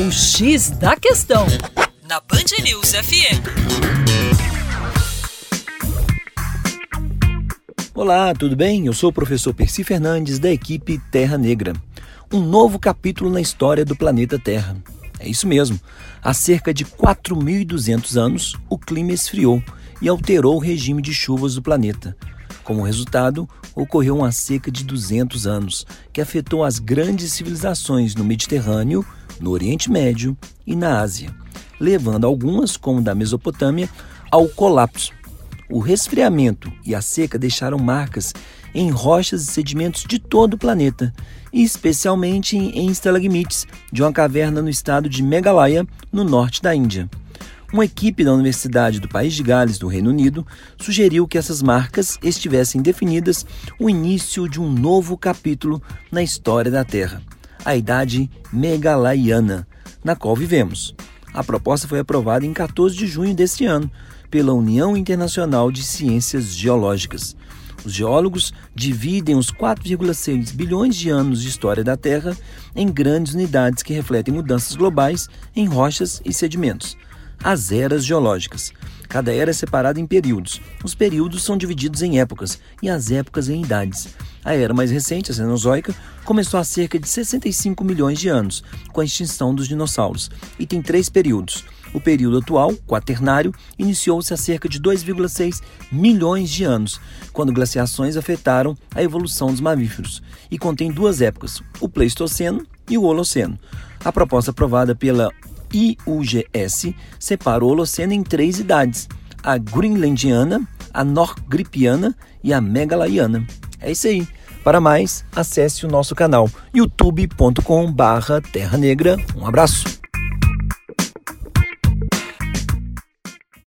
O X da Questão, na Band News FM. Olá, tudo bem? Eu sou o professor Percy Fernandes, da equipe Terra Negra. Um novo capítulo na história do planeta Terra. É isso mesmo. Há cerca de 4.200 anos, o clima esfriou e alterou o regime de chuvas do planeta. Como resultado, ocorreu uma seca de 200 anos, que afetou as grandes civilizações no Mediterrâneo, no Oriente Médio e na Ásia, levando algumas, como da Mesopotâmia, ao colapso. O resfriamento e a seca deixaram marcas em rochas e sedimentos de todo o planeta, especialmente em estalagmites de uma caverna no estado de Meghalaya, no norte da Índia. Uma equipe da Universidade do País de Gales, do Reino Unido, sugeriu que essas marcas estivessem definidas o início de um novo capítulo na história da Terra, a Idade Megalayana, na qual vivemos. A proposta foi aprovada em 14 de junho deste ano pela União Internacional de Ciências Geológicas. Os geólogos dividem os 4,6 bilhões de anos de história da Terra em grandes unidades que refletem mudanças globais em rochas e sedimentos. As eras geológicas. Cada era é separada em períodos. Os períodos são divididos em épocas e as épocas em idades. A era mais recente, a Cenozoica, começou há cerca de 65 milhões de anos, com a extinção dos dinossauros, e tem três períodos. O período atual, quaternário, iniciou-se há cerca de 2,6 milhões de anos, quando glaciações afetaram a evolução dos mamíferos, e contém duas épocas, o Pleistoceno e o Holoceno. A proposta aprovada pela IUGS separa o Holoceno em três idades: a Greenlandiana, a Norgripiana e a Megalaiana. É isso aí. Para mais, acesse o nosso canal youtube.com/terra negra. Um abraço.